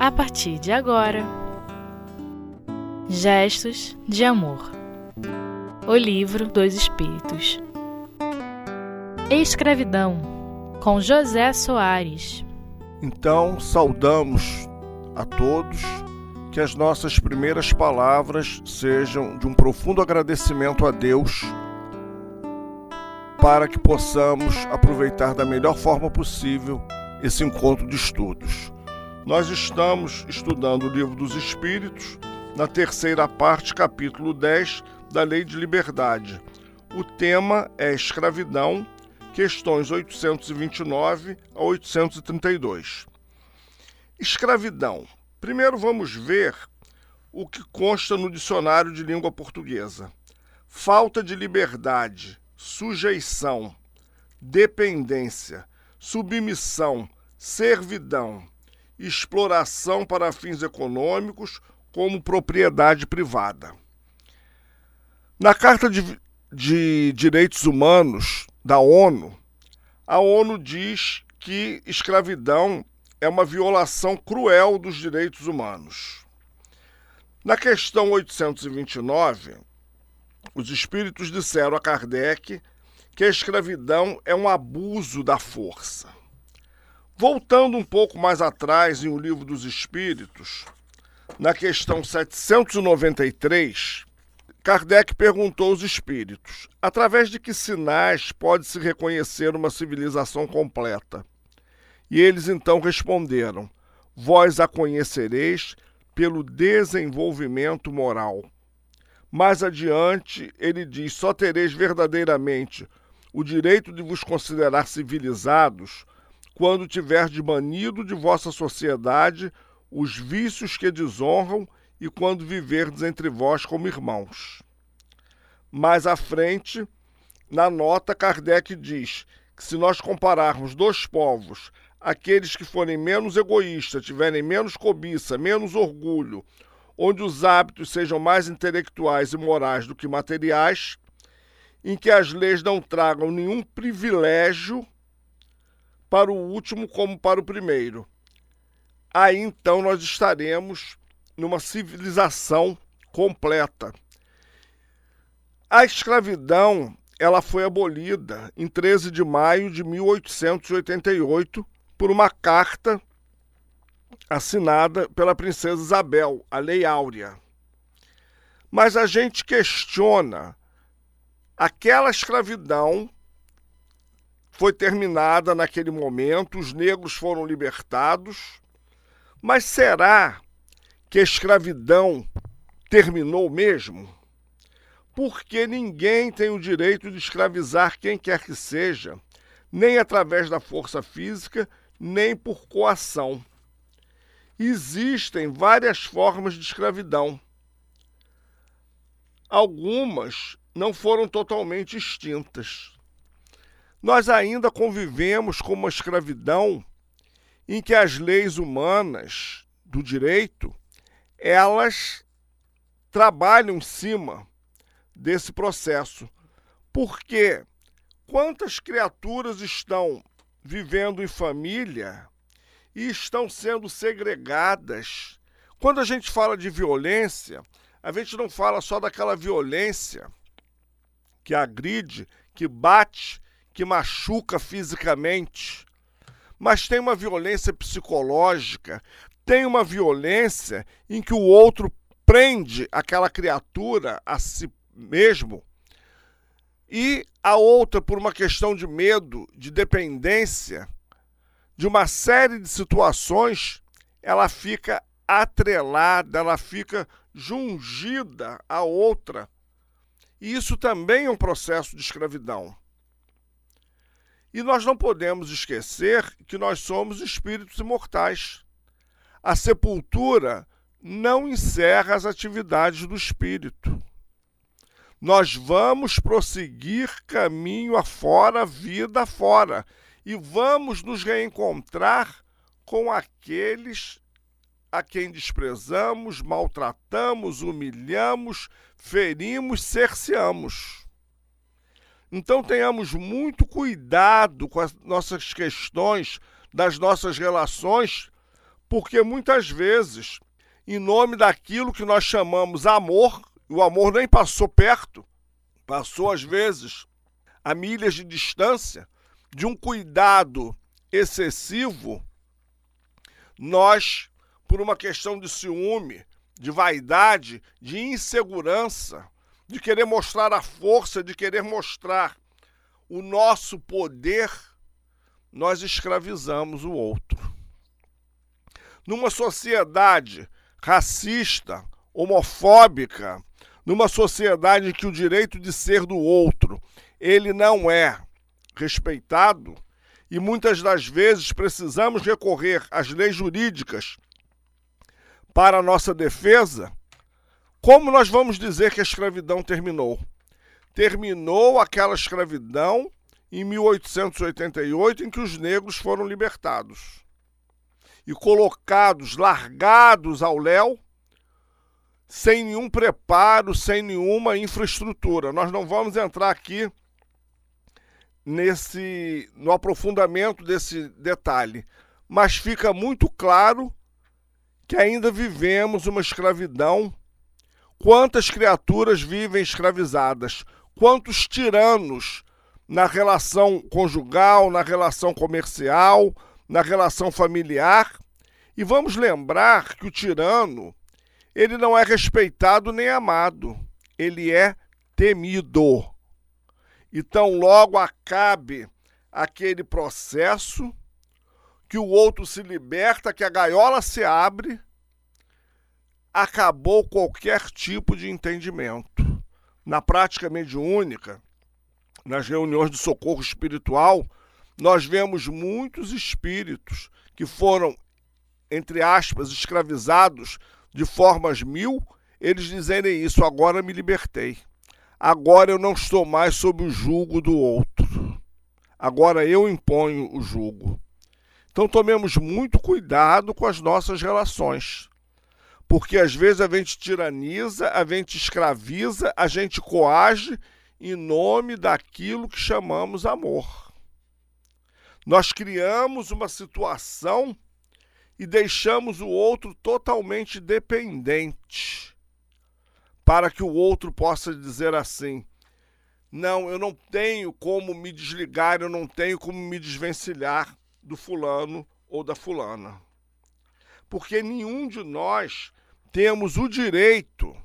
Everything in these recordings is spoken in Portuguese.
a partir de agora. Gestos de Amor O Livro dos Espíritos Escravidão com José Soares. Então, saudamos a todos que as nossas primeiras palavras sejam de um profundo agradecimento a Deus para que possamos aproveitar da melhor forma possível esse encontro de estudos. Nós estamos estudando o Livro dos Espíritos, na terceira parte, capítulo 10 da Lei de Liberdade. O tema é escravidão, questões 829 a 832. Escravidão. Primeiro vamos ver o que consta no dicionário de língua portuguesa: falta de liberdade, sujeição, dependência, submissão, servidão, exploração para fins econômicos como propriedade privada. Na Carta de, de Direitos Humanos da ONU, a ONU diz que escravidão é uma violação cruel dos direitos humanos. Na questão 829, os espíritos disseram a Kardec que a escravidão é um abuso da força. Voltando um pouco mais atrás em O Livro dos Espíritos, na questão 793, Kardec perguntou aos espíritos: através de que sinais pode-se reconhecer uma civilização completa? E eles então responderam: Vós a conhecereis pelo desenvolvimento moral. Mais adiante, ele diz: Só tereis verdadeiramente o direito de vos considerar civilizados quando tiverdes banido de vossa sociedade os vícios que desonram e quando viverdes entre vós como irmãos. Mais à frente, na nota, Kardec diz que se nós compararmos dois povos aqueles que forem menos egoístas, tiverem menos cobiça, menos orgulho, onde os hábitos sejam mais intelectuais e morais do que materiais, em que as leis não tragam nenhum privilégio para o último como para o primeiro. Aí então nós estaremos numa civilização completa. A escravidão, ela foi abolida em 13 de maio de 1888 por uma carta assinada pela princesa Isabel, a Lei Áurea. Mas a gente questiona aquela escravidão foi terminada naquele momento, os negros foram libertados, mas será que a escravidão terminou mesmo? Porque ninguém tem o direito de escravizar quem quer que seja, nem através da força física, nem por coação. Existem várias formas de escravidão. Algumas não foram totalmente extintas. Nós ainda convivemos com uma escravidão em que as leis humanas do direito elas trabalham em cima desse processo. Porque quantas criaturas estão vivendo em família e estão sendo segregadas. Quando a gente fala de violência, a gente não fala só daquela violência que agride, que bate, que machuca fisicamente, mas tem uma violência psicológica, tem uma violência em que o outro prende aquela criatura a si mesmo e a outra por uma questão de medo, de dependência, de uma série de situações, ela fica atrelada, ela fica jungida à outra. E isso também é um processo de escravidão. E nós não podemos esquecer que nós somos espíritos imortais. A sepultura não encerra as atividades do espírito nós vamos prosseguir caminho afora, vida afora, e vamos nos reencontrar com aqueles a quem desprezamos, maltratamos, humilhamos, ferimos, cerceamos. Então tenhamos muito cuidado com as nossas questões, das nossas relações, Porque muitas vezes, em nome daquilo que nós chamamos amor, o amor nem passou perto, passou às vezes a milhas de distância, de um cuidado excessivo, nós, por uma questão de ciúme, de vaidade, de insegurança, de querer mostrar a força, de querer mostrar o nosso poder, nós escravizamos o outro. Numa sociedade racista, homofóbica, numa sociedade em que o direito de ser do outro ele não é respeitado e muitas das vezes precisamos recorrer às leis jurídicas para a nossa defesa, como nós vamos dizer que a escravidão terminou? Terminou aquela escravidão em 1888 em que os negros foram libertados e colocados, largados ao léu, sem nenhum preparo, sem nenhuma infraestrutura. Nós não vamos entrar aqui nesse no aprofundamento desse detalhe, mas fica muito claro que ainda vivemos uma escravidão. Quantas criaturas vivem escravizadas? Quantos tiranos na relação conjugal, na relação comercial, na relação familiar? E vamos lembrar que o tirano, ele não é respeitado nem amado, ele é temido. Então, logo acabe aquele processo, que o outro se liberta, que a gaiola se abre, acabou qualquer tipo de entendimento. Na prática mediúnica, nas reuniões de socorro espiritual, nós vemos muitos espíritos que foram, entre aspas, escravizados de formas mil, eles dizerem isso, agora me libertei. Agora eu não estou mais sob o jugo do outro. Agora eu imponho o jugo. Então tomemos muito cuidado com as nossas relações. Porque às vezes a gente tiraniza, a gente escraviza, a gente coage em nome daquilo que chamamos amor. Nós criamos uma situação e deixamos o outro totalmente dependente para que o outro possa dizer assim: não, eu não tenho como me desligar, eu não tenho como me desvencilhar do fulano ou da fulana. Porque nenhum de nós temos o direito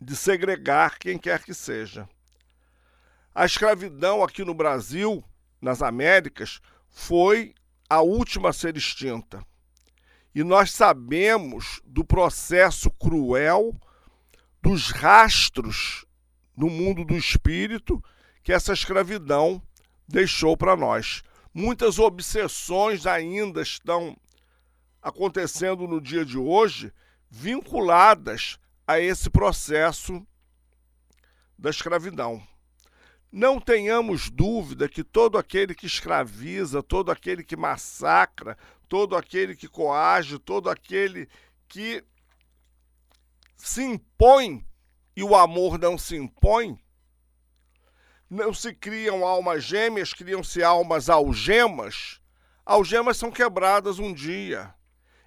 de segregar quem quer que seja. A escravidão aqui no Brasil, nas Américas, foi a última a ser extinta. E nós sabemos do processo cruel dos rastros no mundo do espírito que essa escravidão deixou para nós. Muitas obsessões ainda estão acontecendo no dia de hoje vinculadas a esse processo da escravidão. Não tenhamos dúvida que todo aquele que escraviza, todo aquele que massacra, todo aquele que coage, todo aquele que se impõe e o amor não se impõe, não se criam almas gêmeas, criam-se almas algemas. Algemas são quebradas um dia.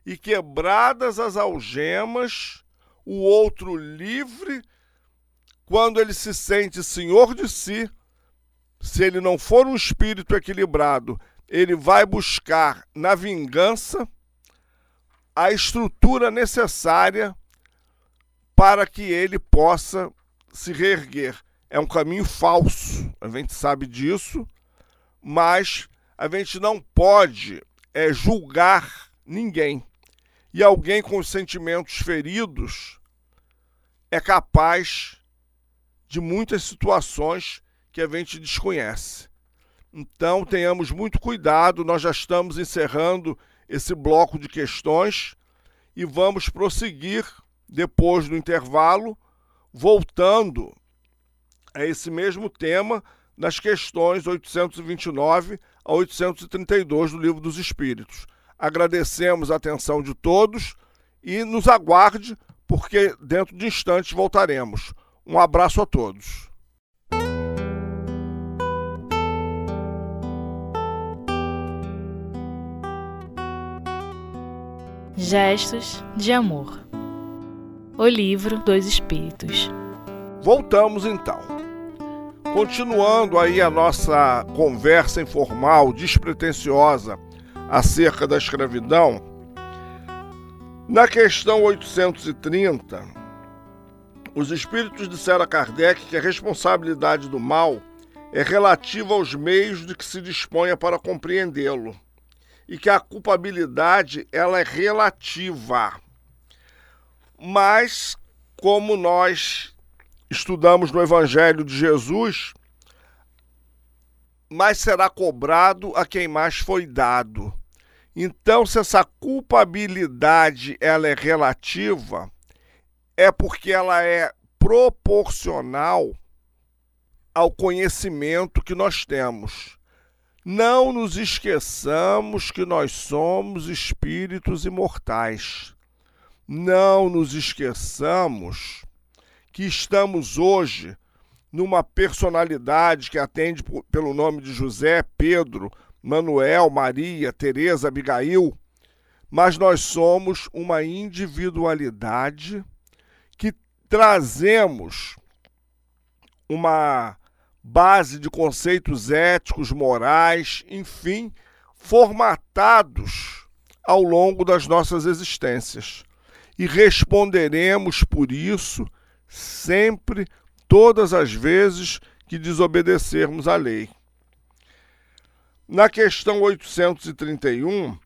E quebradas as algemas, o outro livre, quando ele se sente senhor de si, se ele não for um espírito equilibrado, ele vai buscar na vingança a estrutura necessária para que ele possa se reerguer. É um caminho falso, a gente sabe disso, mas a gente não pode é, julgar ninguém. E alguém com os sentimentos feridos é capaz de muitas situações que a gente desconhece. Então, tenhamos muito cuidado, nós já estamos encerrando esse bloco de questões e vamos prosseguir depois do intervalo, voltando a esse mesmo tema nas questões 829 a 832 do Livro dos Espíritos. Agradecemos a atenção de todos e nos aguarde, porque dentro de instantes voltaremos. Um abraço a todos. Gestos de Amor. O livro dos Espíritos. Voltamos então. Continuando aí a nossa conversa informal, despretensiosa acerca da escravidão, na questão 830, os espíritos disseram a Kardec que a responsabilidade do mal é relativa aos meios de que se disponha para compreendê-lo e que a culpabilidade ela é relativa. Mas como nós estudamos no Evangelho de Jesus, mais será cobrado a quem mais foi dado. Então, se essa culpabilidade ela é relativa, é porque ela é proporcional ao conhecimento que nós temos. Não nos esqueçamos que nós somos espíritos imortais. Não nos esqueçamos que estamos hoje numa personalidade que atende pelo nome de José, Pedro, Manuel, Maria, Teresa, Abigail, mas nós somos uma individualidade que trazemos uma base de conceitos éticos, morais, enfim, formatados ao longo das nossas existências. E responderemos por isso sempre, todas as vezes que desobedecermos à lei. Na questão 831,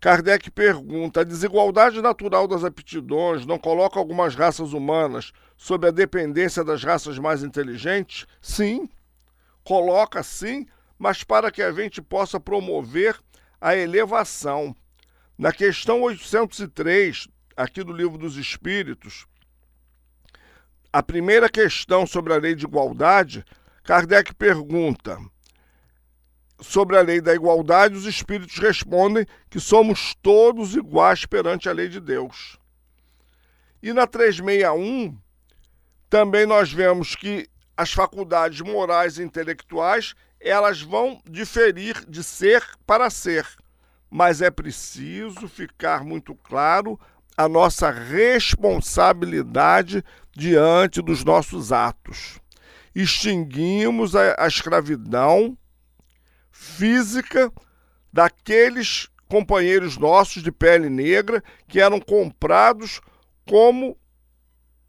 Kardec pergunta: a desigualdade natural das aptidões não coloca algumas raças humanas sob a dependência das raças mais inteligentes? Sim, coloca sim, mas para que a gente possa promover a elevação. Na questão 803, aqui do Livro dos Espíritos, a primeira questão sobre a lei de igualdade, Kardec pergunta: sobre a lei da igualdade, os espíritos respondem que somos todos iguais perante a lei de Deus. E na 361, também nós vemos que as faculdades morais e intelectuais, elas vão diferir de ser para ser, mas é preciso ficar muito claro a nossa responsabilidade diante dos nossos atos. Extinguimos a, a escravidão física daqueles companheiros nossos de pele negra que eram comprados como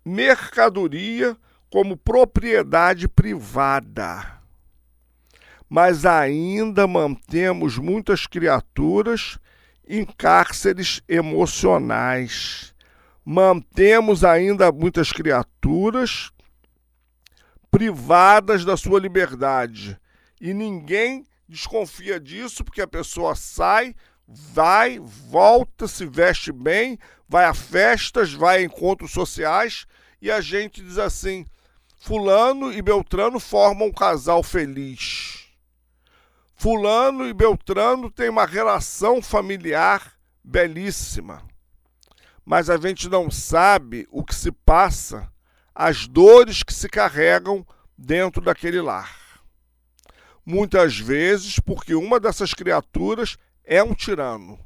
mercadoria como propriedade privada. Mas ainda mantemos muitas criaturas em cárceres emocionais. Mantemos ainda muitas criaturas privadas da sua liberdade. E ninguém desconfia disso porque a pessoa sai, vai, volta, se veste bem, vai a festas, vai a encontros sociais e a gente diz assim: Fulano e Beltrano formam um casal feliz. Fulano e Beltrano têm uma relação familiar belíssima. Mas a gente não sabe o que se passa, as dores que se carregam dentro daquele lar. Muitas vezes porque uma dessas criaturas é um tirano.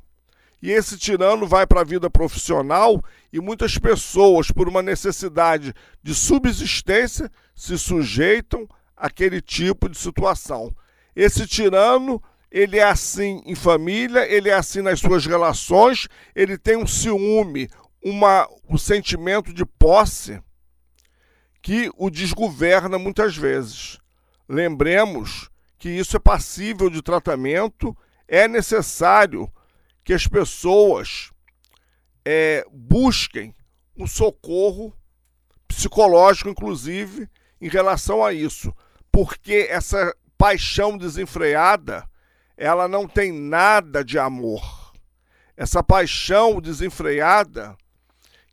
E esse tirano vai para a vida profissional e muitas pessoas, por uma necessidade de subsistência, se sujeitam àquele tipo de situação. Esse tirano, ele é assim em família, ele é assim nas suas relações, ele tem um ciúme, uma, um sentimento de posse que o desgoverna muitas vezes. Lembremos que isso é passível de tratamento, é necessário que as pessoas é, busquem um socorro psicológico, inclusive, em relação a isso, porque essa paixão desenfreada, ela não tem nada de amor. Essa paixão desenfreada,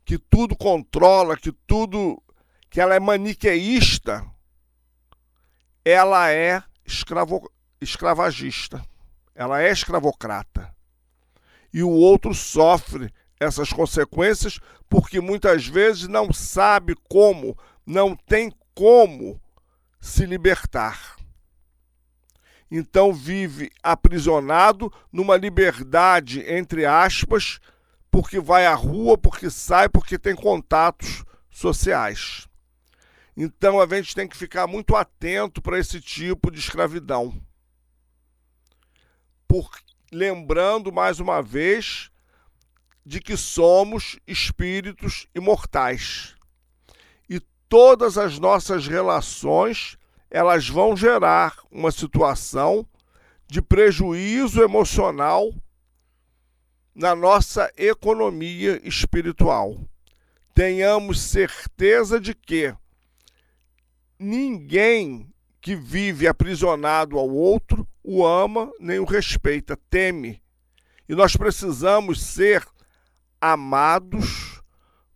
que tudo controla, que tudo, que ela é maniqueísta, ela é escravo, escravagista, ela é escravocrata e o outro sofre essas consequências porque muitas vezes não sabe como, não tem como se libertar. Então vive aprisionado numa liberdade, entre aspas, porque vai à rua, porque sai, porque tem contatos sociais. Então a gente tem que ficar muito atento para esse tipo de escravidão. Por, lembrando mais uma vez de que somos espíritos imortais. E todas as nossas relações, elas vão gerar uma situação de prejuízo emocional na nossa economia espiritual. Tenhamos certeza de que ninguém que vive aprisionado ao outro o ama nem o respeita, teme. E nós precisamos ser amados,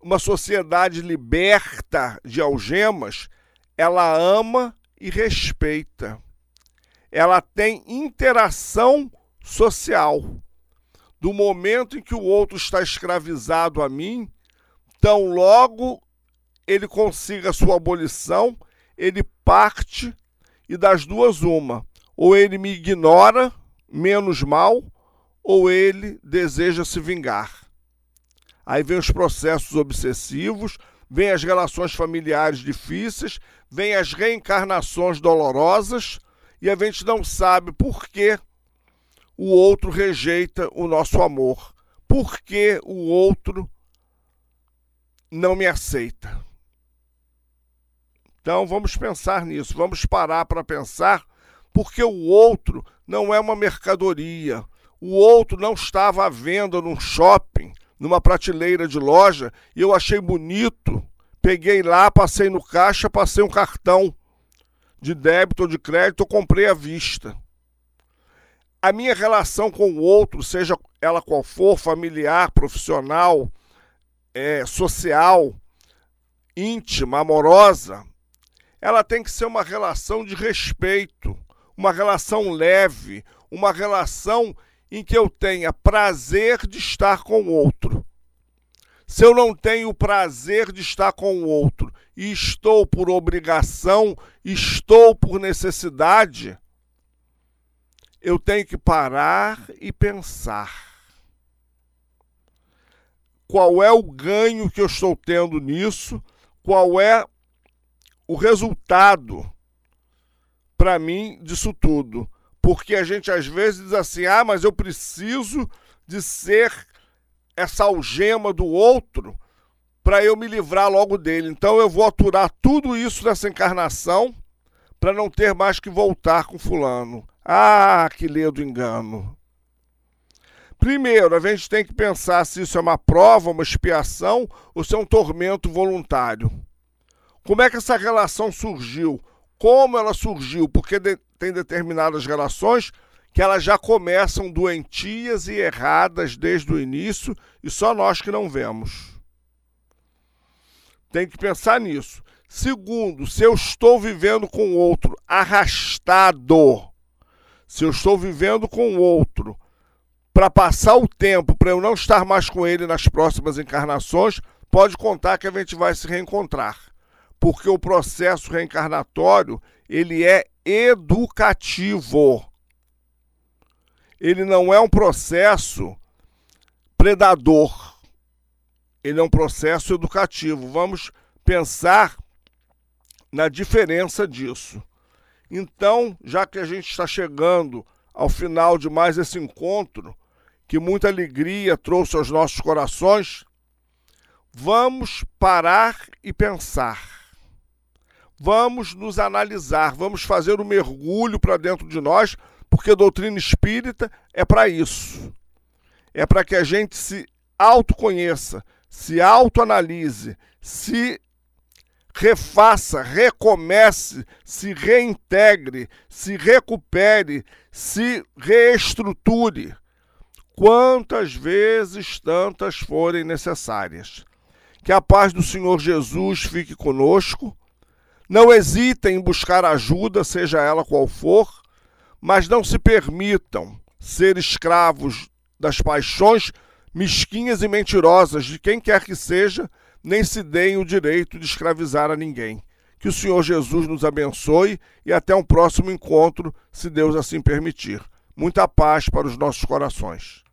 uma sociedade liberta de algemas, ela ama e respeita. Ela tem interação social. Do momento em que o outro está escravizado a mim, tão logo ele consiga sua abolição, ele parte e das duas uma. Ou ele me ignora, menos mal, ou ele deseja se vingar. Aí vem os processos obsessivos, vem as relações familiares difíceis, vem as reencarnações dolorosas e a gente não sabe por que o outro rejeita o nosso amor, por que o outro não me aceita. Então vamos pensar nisso, vamos parar para pensar, porque o outro não é uma mercadoria, o outro não estava à venda num shopping, numa prateleira de loja, e eu achei bonito. Peguei lá, passei no caixa, passei um cartão de débito ou de crédito, eu comprei à vista. A minha relação com o outro, seja ela qual for, familiar, profissional, é, social, íntima, amorosa, ela tem que ser uma relação de respeito, uma relação leve, uma relação em que eu tenha prazer de estar com o outro. Se eu não tenho prazer de estar com o outro e estou por obrigação, estou por necessidade, eu tenho que parar e pensar. Qual é o ganho que eu estou tendo nisso? Qual é o resultado para mim disso tudo? Porque a gente às vezes diz assim: ah, mas eu preciso de ser essa algema do outro para eu me livrar logo dele. Então eu vou aturar tudo isso nessa encarnação para não ter mais que voltar com Fulano. Ah, que ledo engano. Primeiro, a gente tem que pensar se isso é uma prova, uma expiação ou se é um tormento voluntário. Como é que essa relação surgiu? Como ela surgiu? Porque de, tem determinadas relações que elas já começam doentias e erradas desde o início e só nós que não vemos. Tem que pensar nisso. Segundo, se eu estou vivendo com outro arrastado, se eu estou vivendo com outro para passar o tempo, para eu não estar mais com ele nas próximas encarnações, pode contar que a gente vai se reencontrar. Porque o processo reencarnatório, ele é educativo. Ele não é um processo predador. Ele é um processo educativo. Vamos pensar na diferença disso. Então, já que a gente está chegando ao final de mais esse encontro, que muita alegria trouxe aos nossos corações, vamos parar e pensar vamos nos analisar, vamos fazer um mergulho para dentro de nós, porque a doutrina espírita é para isso. É para que a gente se autoconheça, se autoanalise, se refaça, recomece, se reintegre, se recupere, se reestruture. Quantas vezes tantas forem necessárias. Que a paz do Senhor Jesus fique conosco não hesitem em buscar ajuda, seja ela qual for, mas não se permitam ser escravos das paixões mesquinhas e mentirosas de quem quer que seja, nem se deem o direito de escravizar a ninguém. Que o Senhor Jesus nos abençoe e até um próximo encontro, se Deus assim permitir. Muita paz para os nossos corações.